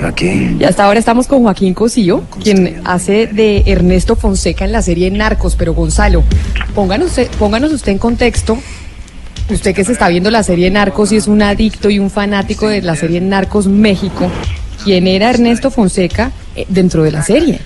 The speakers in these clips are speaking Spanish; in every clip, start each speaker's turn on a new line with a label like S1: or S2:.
S1: Y aquí,
S2: Y hasta ahora estamos con Joaquín Cosío, quien hace de Ernesto Fonseca en la serie Narcos. Pero Gonzalo, pónganos usted, pónganos usted en contexto. Usted que se está viendo la serie Narcos y es un adicto y un fanático de la serie Narcos México. ¿Quién era Ernesto Fonseca eh, dentro de la serie?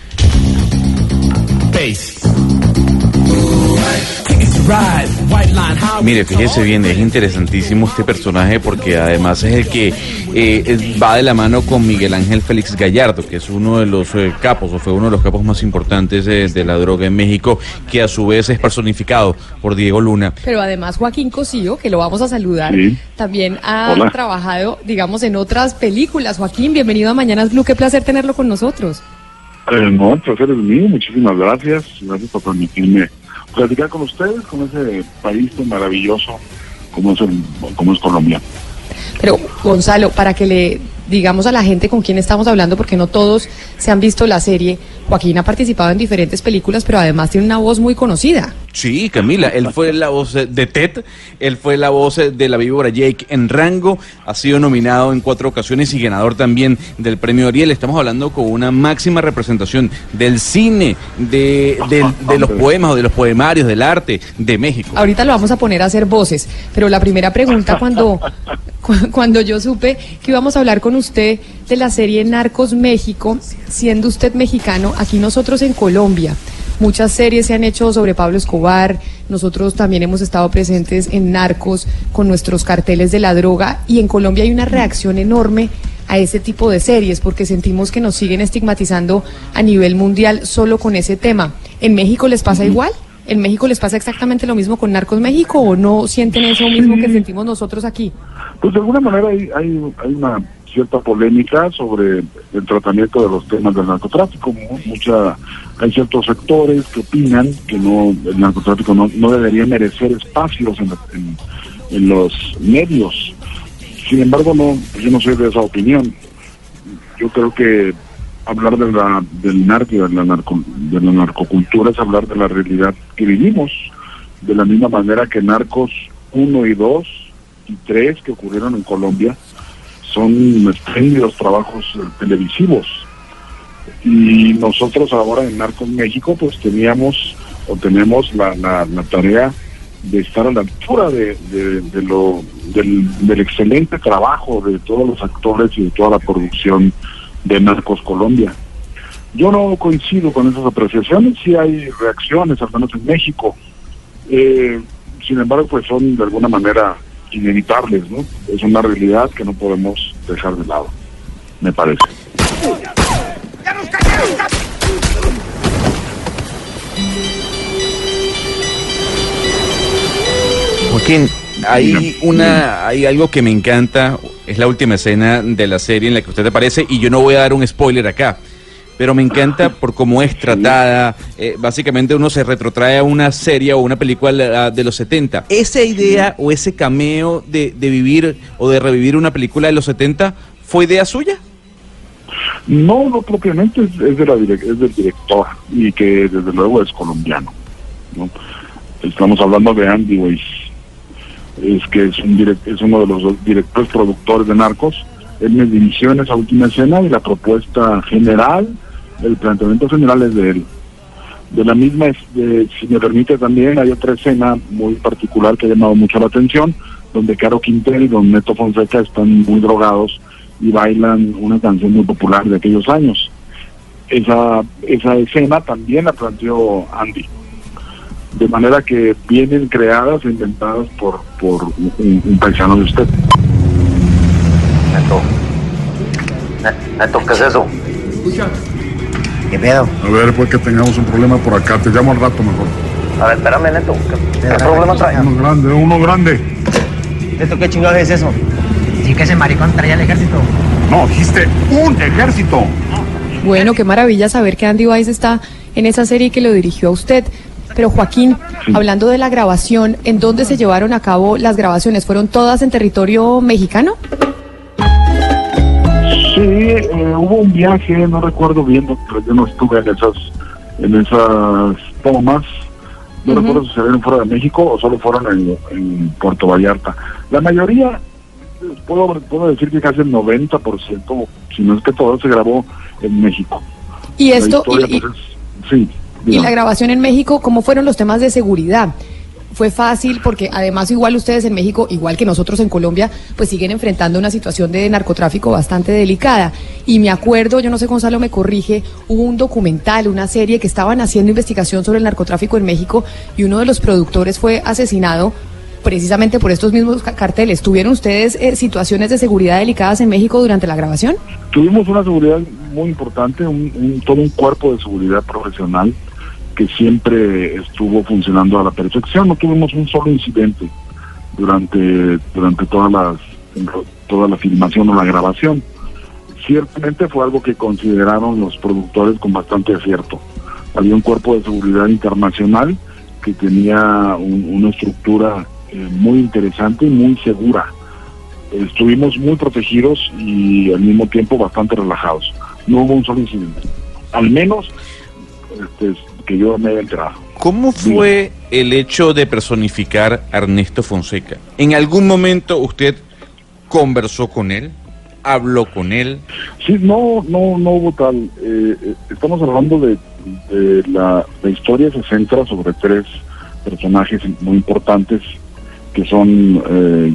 S3: Mire, fíjese bien, es interesantísimo este personaje porque además es el que eh, va de la mano con Miguel Ángel Félix Gallardo, que es uno de los eh, capos, o fue uno de los capos más importantes eh, de la droga en México, que a su vez es personificado por Diego Luna.
S2: Pero además Joaquín Cosío, que lo vamos a saludar,
S4: Sí.
S2: también ha
S4: Hola.
S2: trabajado, digamos, en otras películas. Joaquín, bienvenido a Mañanas Blue, qué placer tenerlo con nosotros.
S4: No, el placer es mío, muchísimas gracias. Gracias por permitirme platicar con ustedes, con ese país tan maravilloso como es, el- como es Colombia.
S2: Pero Gonzalo, para que le digamos a la gente con quién estamos hablando, porque no todos se han visto la serie, Joaquín ha participado en diferentes películas, pero además tiene una voz muy conocida.
S3: Sí, Camila, él fue la voz de Ted, él fue la voz de la víbora Jake en Rango, ha sido nominado en cuatro ocasiones y ganador también del premio Ariel. Estamos hablando con una máxima representación del cine, de, de los poemas o de los poemarios, del arte de México.
S2: Ahorita lo vamos a poner a hacer voces, pero la primera pregunta cuando, cu- cuando yo supe que íbamos a hablar con usted de la serie Narcos México, siendo usted mexicano, aquí nosotros en Colombia, muchas series se han hecho sobre Pablo Escobar, nosotros también hemos estado presentes en Narcos con nuestros carteles de la droga y en Colombia hay una reacción enorme a ese tipo de series porque sentimos que nos siguen estigmatizando a nivel mundial solo con ese tema. ¿En México les pasa igual? ¿En México les pasa exactamente lo mismo con Narcos México o no sienten eso mismo que sentimos nosotros aquí?
S4: Pues de alguna manera hay, hay, hay una cierta polémica sobre el tratamiento de los temas del narcotráfico. Mu- Mucha, hay ciertos sectores que opinan que no el narcotráfico no, no debería merecer espacios en, en- en los medios. Sin embargo, no, yo no soy de esa opinión. Yo creo que hablar de la, del narco de la, narco, de la narcocultura es hablar de la realidad que vivimos, de la misma manera que Narcos 1 y 2 y 3 que ocurrieron en Colombia son espléndidos trabajos eh, televisivos. Y nosotros ahora en Narcos México pues teníamos o tenemos la, la, la tarea de estar a la altura de, de- lo del, del excelente trabajo de todos los actores y de toda la producción de Narcos Colombia. Yo no coincido con esas apreciaciones, sí hay reacciones, al menos en México. Eh, sin embargo, pues son de alguna manera inevitables, ¿no? Es una realidad que no podemos dejar de lado, me parece.
S3: Joaquín, hay una, hay algo que me encanta, es la última escena de la serie en la que usted aparece y yo no voy a dar un spoiler acá, pero me encanta por cómo es tratada. eh, básicamente uno se retrotrae a una serie o una película de los 70. Esa idea o ese cameo de, de vivir o de revivir una película de los 70 fue idea suya.
S4: No, no propiamente es, es de la es del director y que desde luego es colombiano. ¿no? Estamos hablando de Andy Weiss, es que es, un direc- es uno de los directores productores de Narcos. Él me dirigió en esa última escena y la propuesta general, el planteamiento general es de él. De la misma, si me permite también, hay otra escena muy particular que ha llamado mucho la atención, donde Caro Quintel y Don Neto Fonseca están muy drogados y bailan una canción muy popular de aquellos años. Esa, esa escena también la planteó Andy. De manera que vienen creadas e inventadas por, por un, un paisano de usted.
S1: Neto. Ne- Neto, ¿qué es eso? ¿Qué pedo?
S4: A ver, pues que tengamos un problema por acá, te llamo al rato mejor.
S1: A ver, espérame, Neto. ¿Qué, qué problema trae?
S4: Uno grande, uno grande.
S5: ¿Esto qué chingados es eso? Sí que ese maricón traía el ejército.
S4: No, dijiste un ejército.
S2: Bueno, qué maravilla saber que Andy Weiss está en esa serie que lo dirigió a usted. Pero Joaquín, hablando de la grabación, ¿en dónde se llevaron a cabo las grabaciones? ¿Fueron todas en territorio mexicano?
S4: Sí, eh, hubo un viaje, no recuerdo bien, pero yo no estuve en esas, en esas tomas. No recuerdo si se vieron fuera de México o solo fueron en, en Puerto Vallarta. La mayoría, puedo, puedo decir que casi el 90%, si no es que todo, se grabó en México.
S2: Y esto,
S4: historia,
S2: y, y-
S4: pues, es- sí.
S2: y la grabación en México, ¿cómo fueron los temas de seguridad? Fue fácil porque además igual ustedes en México, igual que nosotros en Colombia, pues siguen enfrentando una situación de narcotráfico bastante delicada. Y me acuerdo, yo no sé Gonzalo me corrige, hubo un documental, una serie que estaban haciendo investigación sobre el narcotráfico en México y uno de los productores fue asesinado precisamente por estos mismos ca- carteles. ¿Tuvieron ustedes eh, situaciones de seguridad delicadas en México durante la grabación?
S4: Tuvimos una seguridad muy importante, un, un- todo un cuerpo de seguridad profesional que siempre estuvo funcionando a la perfección. No tuvimos un solo incidente durante durante todas las toda la filmación o la grabación. Ciertamente fue algo que consideraron los productores con bastante acierto. Había un cuerpo de seguridad internacional que tenía un- una estructura eh, muy interesante y muy segura estuvimos muy protegidos y al mismo tiempo bastante relajados. No hubo un solo incidente. Al menos este, que yo me haya enterado.
S3: ¿Cómo fue el hecho de personificar a Ernesto Fonseca? ¿En algún momento usted conversó con él? ¿Habló con él?
S4: Sí, no, no, no hubo tal. Eh, eh, estamos hablando de, de la, la historia se centra sobre tres personajes muy importantes que son eh,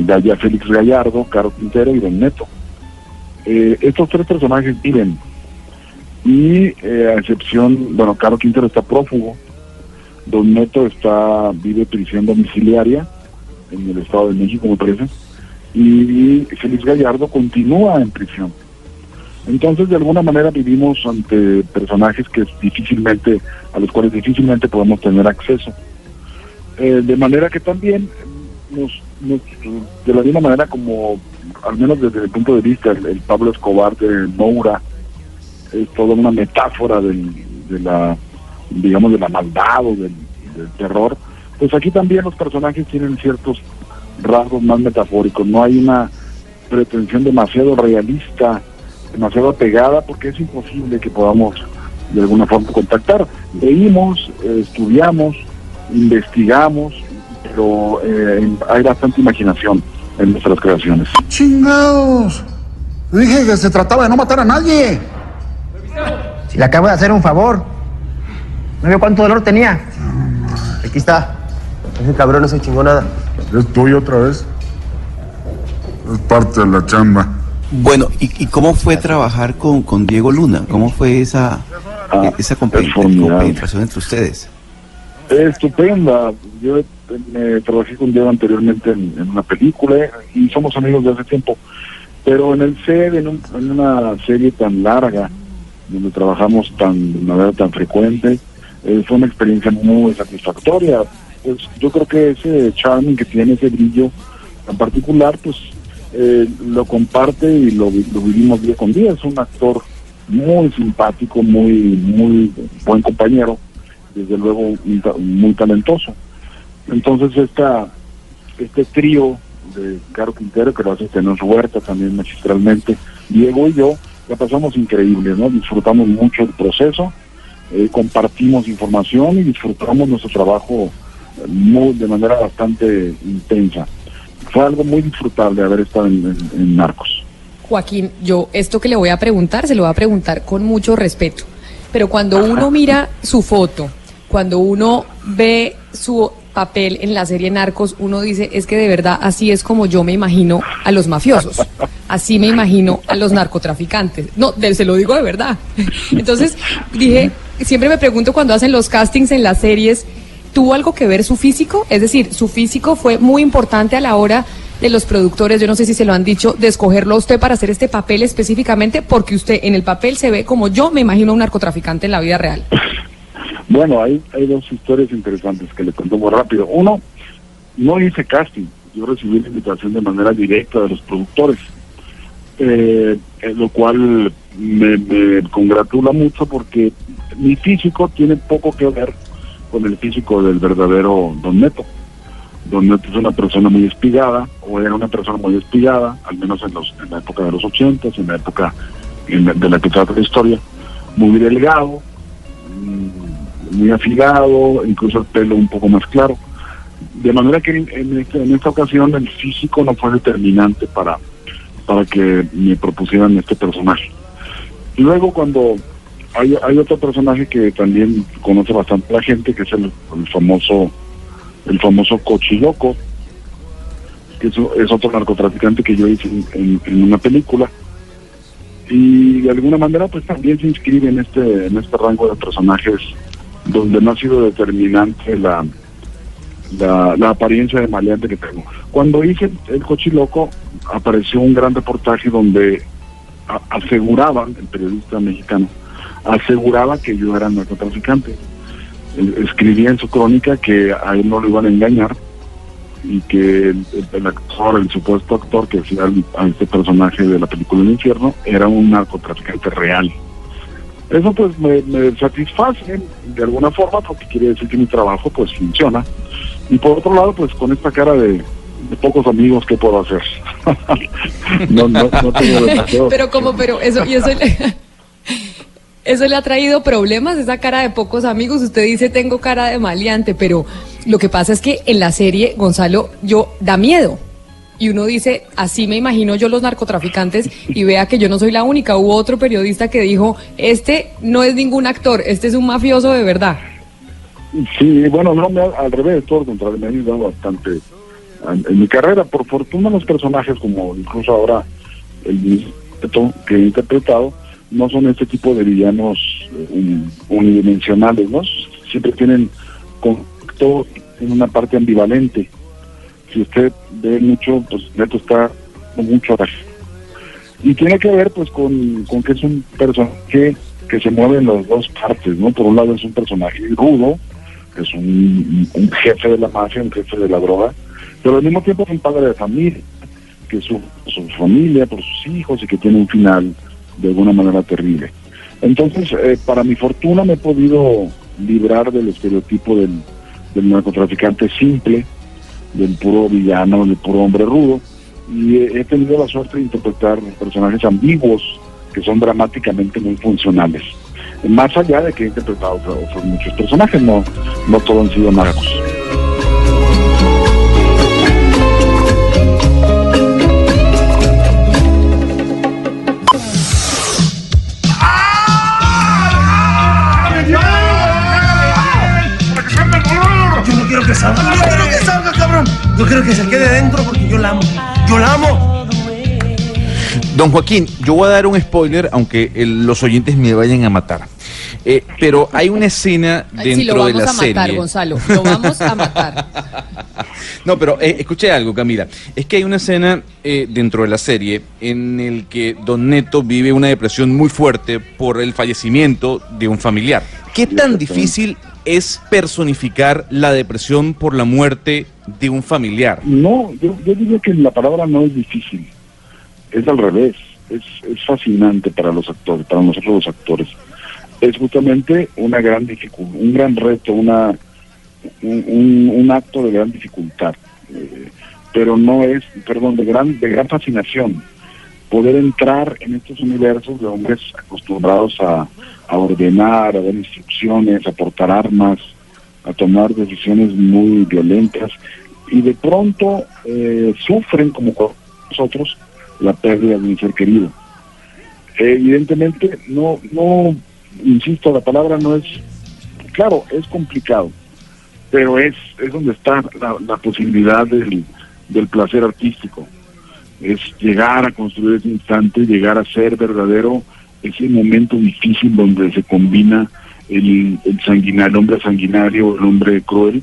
S4: Gaya Félix Gallardo, Caro Quintero y Don Neto. Eh, estos tres personajes viven y eh, a excepción, bueno, Caro Quintero está prófugo, Don Neto está vive prisión domiciliaria en el Estado de México, me parece, y Félix Gallardo continúa en prisión. Entonces, de alguna manera vivimos ante personajes que difícilmente, a los cuales difícilmente podemos tener acceso. Eh, de manera que también nos, nos- de la misma manera como, al menos desde el punto de vista, el, el Pablo Escobar de Moura es toda una metáfora del- de la, digamos, de la maldad o del, terror, pues aquí también los personajes tienen ciertos rasgos más metafóricos, no hay una pretensión demasiado realista, demasiado apegada, porque es imposible que podamos de alguna forma contactar. Leímos, estudiamos, investigamos, pero eh, hay bastante imaginación en nuestras creaciones.
S6: ¡Chingados! Dije que se trataba de no matar a nadie.
S5: Si le acabo de hacer un favor. ¿No vio cuánto dolor tenía? Aquí está. Ese cabrón no se chingó nada.
S6: Es tuyo otra vez. Es parte de la chamba.
S7: Bueno, ¿y, y cómo fue trabajar con, con Diego Luna? ¿Cómo fue esa,
S4: Ah,
S7: esa compe-
S4: es formidable.
S7: compenetración entre ustedes?
S4: Estupenda. Yo eh, me trabajé con Diego anteriormente en, en una película eh, y somos amigos de hace tiempo. Pero en el set, en, un- en una serie tan larga, donde trabajamos tan, de manera tan frecuente, eh, fue una experiencia muy satisfactoria. Pues yo creo que ese charming que tiene, ese brillo en particular, pues eh, lo comparte y lo, lo vivimos día con día. Es un actor muy simpático, muy, muy buen compañero desde luego muy, ta- muy talentoso. Entonces esta, este trío de Caro Quintero, que lo hace Tenor Huerta también magistralmente, Diego y yo, la pasamos increíble, ¿no? Disfrutamos mucho el proceso, eh, compartimos información y disfrutamos nuestro trabajo eh, muy, de manera bastante intensa. Fue algo muy disfrutable haber estado en, en- en Narcos.
S2: Joaquín, yo esto que le voy a preguntar, se lo voy a preguntar con mucho respeto. Pero cuando uno mira su foto, cuando uno ve su papel en la serie Narcos, uno dice, es que de verdad así es como yo me imagino a los mafiosos. Así me imagino a los narcotraficantes. No, se lo digo de verdad. Entonces, dije, siempre me pregunto cuando hacen los castings en las series, ¿tuvo algo que ver su físico? Es decir, su físico fue muy importante a la hora de los productores, yo no sé si se lo han dicho, de escogerlo a usted para hacer este papel específicamente, porque usted en el papel se ve como yo me imagino a un narcotraficante en la vida real.
S4: Bueno, hay, hay dos historias interesantes que le cuento muy rápido. Uno, no hice casting, yo recibí la invitación de manera directa de los productores, eh, eh, lo cual me, me congratula mucho porque mi físico tiene poco que ver con el físico del verdadero Don Neto. Don Neto es una persona muy espigada, o era una persona muy espigada, al menos en, los, en la época de los ochentas, en la época de la que trata la historia, muy delgado, muy afilado, incluso el pelo un poco más claro. De manera que este- en esta ocasión el físico no fue determinante para, para que me propusieran este personaje. Luego cuando hay, hay otro personaje que también conoce bastante la gente, que es el, el famoso el famoso Cochiloco, que es, es otro narcotraficante que yo hice en- en una película. Y de alguna manera pues también se inscribe en este, en este rango de personajes donde no ha sido determinante la, la, la apariencia de maleante que tengo. Cuando hice el Cochiloco apareció un gran reportaje donde aseguraban, el periodista mexicano, aseguraba que yo era narcotraficante. Escribía en su crónica que a él no lo iban a engañar y que el, actor, el supuesto actor que hacía a este personaje de la película El Infierno era un narcotraficante real. Eso pues me, me satisface de alguna forma porque quiere decir que mi trabajo pues funciona. Y por otro lado pues con esta cara de, de pocos amigos, ¿qué puedo hacer? no, no, no tengo demasiado.
S2: Pero como, pero eso, y eso le, eso le ha traído problemas, esa cara de pocos amigos. Usted dice tengo cara de maleante, pero lo que pasa es que en la serie, Gonzalo, yo da miedo. Y uno dice, así me imagino yo los narcotraficantes y vea que yo no soy la única. Hubo otro periodista que dijo, este no es ningún actor, este es un mafioso de verdad.
S4: Sí, bueno, no, al revés, todo lo contrario, me ha ayudado bastante en, mi carrera. Por fortuna los personajes, como incluso ahora el que he interpretado, no son este tipo de villanos eh, un- unidimensionales, ¿no? Siempre tienen conflicto en una parte ambivalente. Si usted ve mucho, pues Neto está con mucho coraje. Y tiene que ver pues con, con que es un personaje que se mueve en las dos partes, ¿no? Por un lado es un personaje rudo, que es un, jefe de la mafia, un jefe de la droga, pero al mismo tiempo es un padre de familia, que su, su familia, por sus hijos y que tiene un final de alguna manera terrible. Entonces, eh, para mi fortuna me he podido librar del estereotipo del, del narcotraficante simple, del puro villano, del puro hombre rudo, y he, he tenido la suerte de interpretar personajes ambiguos que son dramáticamente muy funcionales. Más allá de que he interpretado otros, muchos personajes, no, no todos han sido narcos.
S5: Salga. Yo no quiero que salga, cabrón. Yo quiero que se quede dentro porque yo la amo. Yo la amo.
S3: Don Joaquín, yo voy a dar un spoiler, aunque el- los oyentes me vayan a matar. Eh, pero hay una escena dentro
S2: sí, lo
S3: de
S2: vamos
S3: la
S2: a matar,
S3: serie.
S2: Gonzalo. Lo vamos a matar.
S3: No, pero eh, escuché algo, Camila. Es que hay una escena eh, dentro de la serie en el que Don Neto vive una depresión muy fuerte por el fallecimiento de un familiar. ¿Qué tan difícil es personificar la depresión por la muerte de un familiar?
S4: No, yo, yo diría que la palabra no es difícil, es al revés, es, es fascinante para los actores, para nosotros los actores. Es justamente una gran dificultad, un gran reto, una un, acto de gran dificultad, eh, pero no es, perdón, de gran de gran fascinación. Poder entrar en estos universos de hombres acostumbrados a, a ordenar, a dar instrucciones, a portar armas, a tomar decisiones muy violentas y de pronto eh, sufren como nosotros la pérdida de un ser querido. Eh, evidentemente, no, no, insisto, la palabra no es, claro, es complicado, pero es, es donde está la, la posibilidad del, del placer artístico. Es llegar a construir ese instante, llegar a ser verdadero ese momento difícil donde se combina el, el sanguinario, el hombre sanguinario, el hombre cruel,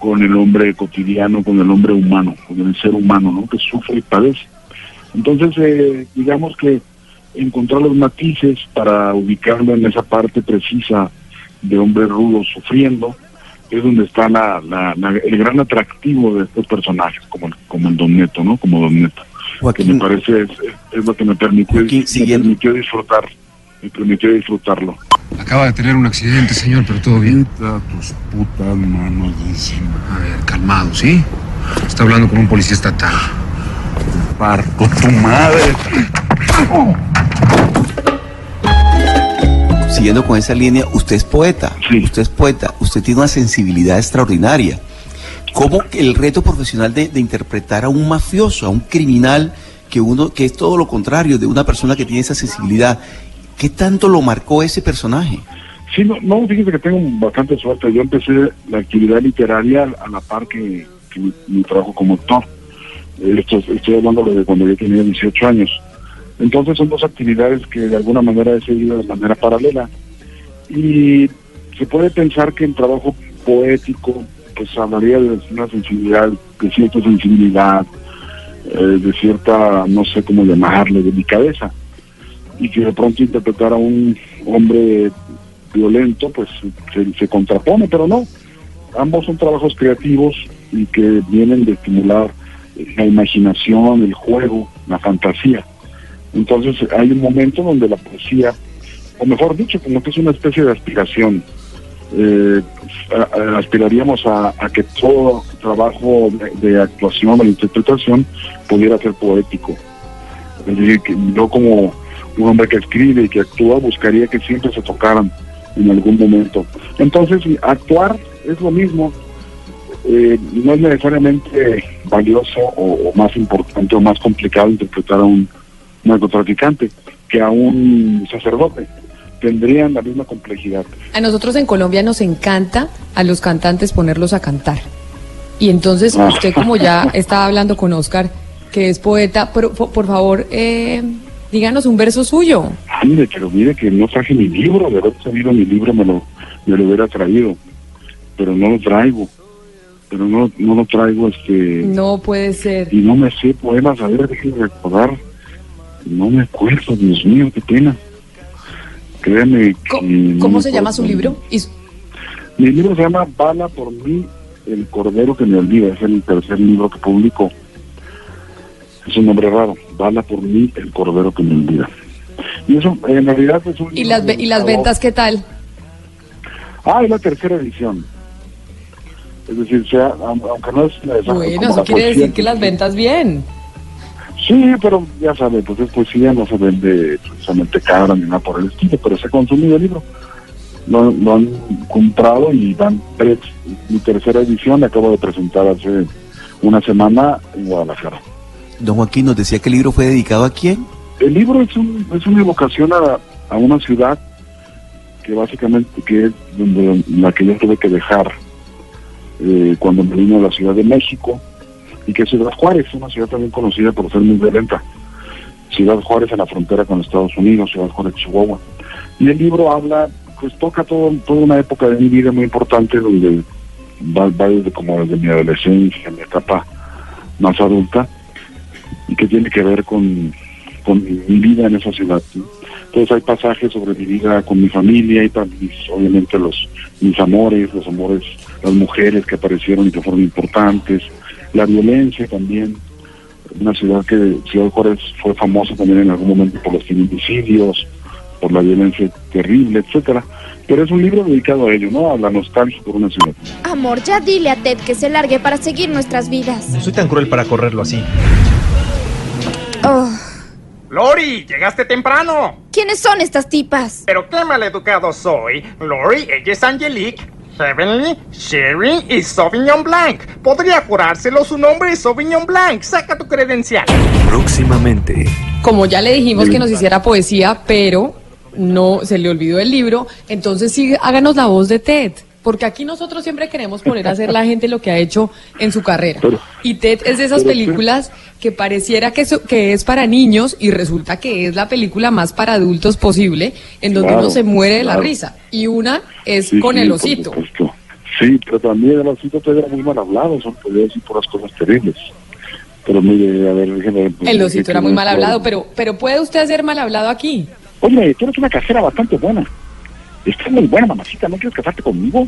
S4: con el hombre cotidiano, con el hombre humano, con el ser humano, ¿no? Que sufre y padece. Entonces, eh, digamos que encontrar los matices para ubicarlo en esa parte precisa de hombre rudo sufriendo es donde está la, la- la- el gran atractivo de estos personajes, como el como el Don Neto, ¿no? Como Don Neto. Que me parece es, es lo que me permitió, me permitió disfrutar, me permitió disfrutarlo.
S8: Acaba de tener un accidente, señor, pero todo bien. Quita tus putas manos de encima. A ver, calmado, ¿sí? Está hablando con un policía estatal.
S4: Parto tu madre.
S7: Siguiendo con esa línea, usted es poeta. Usted es poeta. Usted tiene una sensibilidad extraordinaria. ¿Cómo el reto profesional de, de interpretar a un mafioso, a un criminal, que uno, que es todo lo contrario de una persona que tiene esa sensibilidad, ¿qué tanto lo marcó ese personaje?
S4: Sí, no, no fíjese que tengo bastante suerte. Yo empecé la actividad literaria a la par que, que mi, mi trabajo como actor. Esto, estoy hablando de cuando yo tenía 18 años. Entonces son dos actividades que de alguna manera he seguido de manera paralela. Y se puede pensar que el trabajo poético pues hablaría de una sensibilidad, de cierta sensibilidad, eh, de cierta, no sé cómo llamarle, delicadeza. Y que de pronto interpretar a un hombre violento, pues se, se contrapone, pero no. Ambos son trabajos creativos y que vienen de estimular la imaginación, el juego, la fantasía. Entonces hay un momento donde la poesía, o mejor dicho, como que es una especie de aspiración. Eh, aspiraríamos a, que todo trabajo de, de actuación o de interpretación pudiera ser poético. Es decir, que yo como un hombre que escribe y que actúa buscaría que siempre se tocaran en algún momento. Entonces, actuar es lo mismo, eh, no es necesariamente valioso o, o más importante o más complicado interpretar a un narcotraficante que a un sacerdote. Tendrían la misma complejidad.
S2: A nosotros en Colombia nos encanta a los cantantes ponerlos a cantar. Y entonces
S4: Ah.
S2: usted como ya estaba hablando con Oscar, que es poeta, por, por- favor, eh, díganos un verso suyo.
S4: Ah, mire, pero mire que no traje mi libro, de haber sabido mi libro me lo, me lo hubiera traído, pero no lo traigo, pero no, no lo traigo este
S2: No puede ser.
S4: y no me sé poemas, a ver, déjeme recordar, no me acuerdo, Dios mío, qué pena. No
S2: ¿Cómo
S4: me
S2: se llama su libro? Y
S4: Mi libro se llama Bala por mí, el cordero que me olvida, es el tercer libro que publico. Es un nombre raro, Bala por mí, el cordero que me olvida. Y eso en realidad es un
S2: ¿Y las, ¿Y las ventas qué tal?
S4: Ah, es la tercera edición. Es decir, sea, aun- aunque no es
S2: Bueno, eso quiere decir que las ventas bien.
S4: Sí, pero ya sabe, pues es poesía, no se vende precisamente cara ni nada por el estilo, pero se ha consumido el libro. Lo, lo han comprado y van tres. Mi tercera edición la acabo de presentar hace una semana en Guadalajara.
S7: Don Joaquín nos decía que el libro fue dedicado a quién.
S4: El libro es, un, es una evocación a, a una ciudad que básicamente que es donde, la que yo tuve que dejar eh, cuando me vine a la Ciudad de México y que Ciudad Juárez, una ciudad también conocida por ser muy violenta. Ciudad Juárez en la frontera con Estados Unidos, Ciudad Juárez, Chihuahua. Y el libro habla, pues toca todo, toda una época de mi vida muy importante donde va, va desde como desde mi adolescencia, mi etapa más adulta y que tiene que ver con, con mi vida en esa ciudad. Entonces hay pasajes sobre mi vida con mi familia y también obviamente los mis amores, los amores, las mujeres que aparecieron y que fueron importantes, la violencia también. Una ciudad que Ciudad Juárez fue famosa también en algún momento por los feminicidios, por la violencia terrible, etcétera. Pero es un libro dedicado a ello, ¿no? A la nostalgia por una ciudad.
S9: Amor, ya dile a Ted que se largue para seguir nuestras vidas.
S10: No soy tan cruel para correrlo así.
S9: Oh,
S11: Lori, llegaste temprano.
S9: ¿Quiénes son estas tipas?
S11: Pero qué maleducado soy. Lori, ella es Angelique. Heavenly, Sherry y Sauvignon Blanc. Podría jurárselo, su nombre es Sauvignon Blanc. Saca tu credencial.
S12: Próximamente.
S2: Como ya le dijimos que nos hiciera poesía, pero no se le olvidó el libro, entonces sí, háganos la voz de Ted. Porque aquí nosotros siempre queremos poner a hacer la gente lo que ha hecho en su carrera. Y Ted es de esas
S4: pero
S2: películas que pareciera que, so- que es para niños y resulta que es la película más para adultos posible, en donde
S4: Claro,
S2: uno se muere de la
S4: claro.
S2: risa. Y una es
S4: Sí,
S2: con
S4: sí,
S2: el osito.
S4: Sí, pero también el osito era muy mal hablado, son podía decir puras cosas terribles. Pero mire, a ver, déjeme...
S2: El osito era muy mal hablado, pero, pero ¿puede usted ser mal hablado aquí?
S4: Oye, tú eres una casera bastante buena. Estás muy buena, mamacita, ¿no quieres casarte conmigo?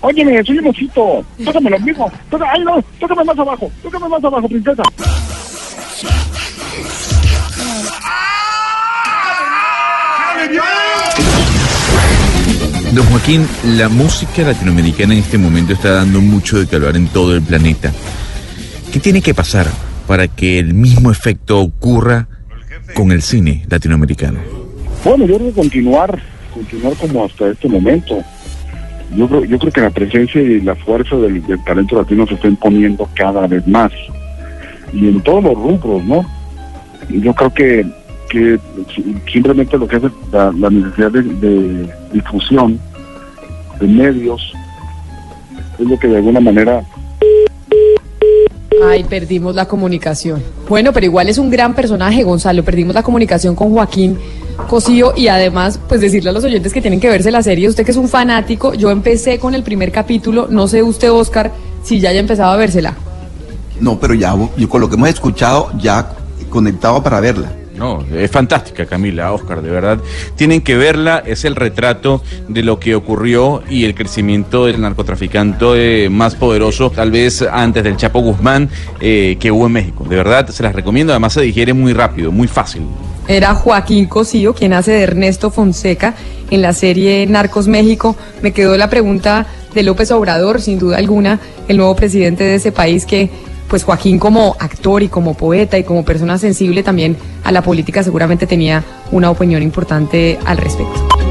S4: Óyeme, soy un osito. Tócame lo mismo. Tócame, ay, no, tócame más abajo. Tócame más abajo, princesa.
S3: Don Joaquín, la música latinoamericana en este momento está dando mucho de calor en todo el planeta. ¿Qué tiene que pasar para que el mismo efecto ocurra con el cine latinoamericano?
S4: Bueno, yo creo que continuar, continuar como hasta este momento. Yo creo, yo creo que la presencia y la fuerza del, talento latino se está imponiendo cada vez más. Y en todos los rubros, ¿no? Yo creo que, que simplemente lo que es la, necesidad de difusión, de medios, es lo que de alguna manera
S2: Ay, perdimos la comunicación. Bueno, pero igual es un gran personaje, Gonzalo. Perdimos la comunicación con Joaquín Cosío y además, pues decirle a los oyentes que tienen que verse la serie. Usted que es un fanático, yo empecé con el primer capítulo. No sé usted, Oscar, si ya haya empezado a vérsela.
S7: No, pero ya, yo con lo que hemos escuchado, ya conectado para verla.
S3: No, es fantástica Camila, Oscar, de verdad. Tienen que verla, es el retrato de lo que ocurrió y el crecimiento del narcotraficante más poderoso, tal vez antes del Chapo Guzmán, eh, que hubo en México. De verdad, se las recomiendo, además se digiere muy rápido, muy fácil.
S2: Era Joaquín Cosío, quien hace de Ernesto Fonseca en la serie Narcos México. Me quedó la pregunta de López Obrador, sin duda alguna, el nuevo presidente de ese país que pues Joaquín como actor y como poeta y como persona sensible también a la política seguramente tenía una opinión importante al respecto.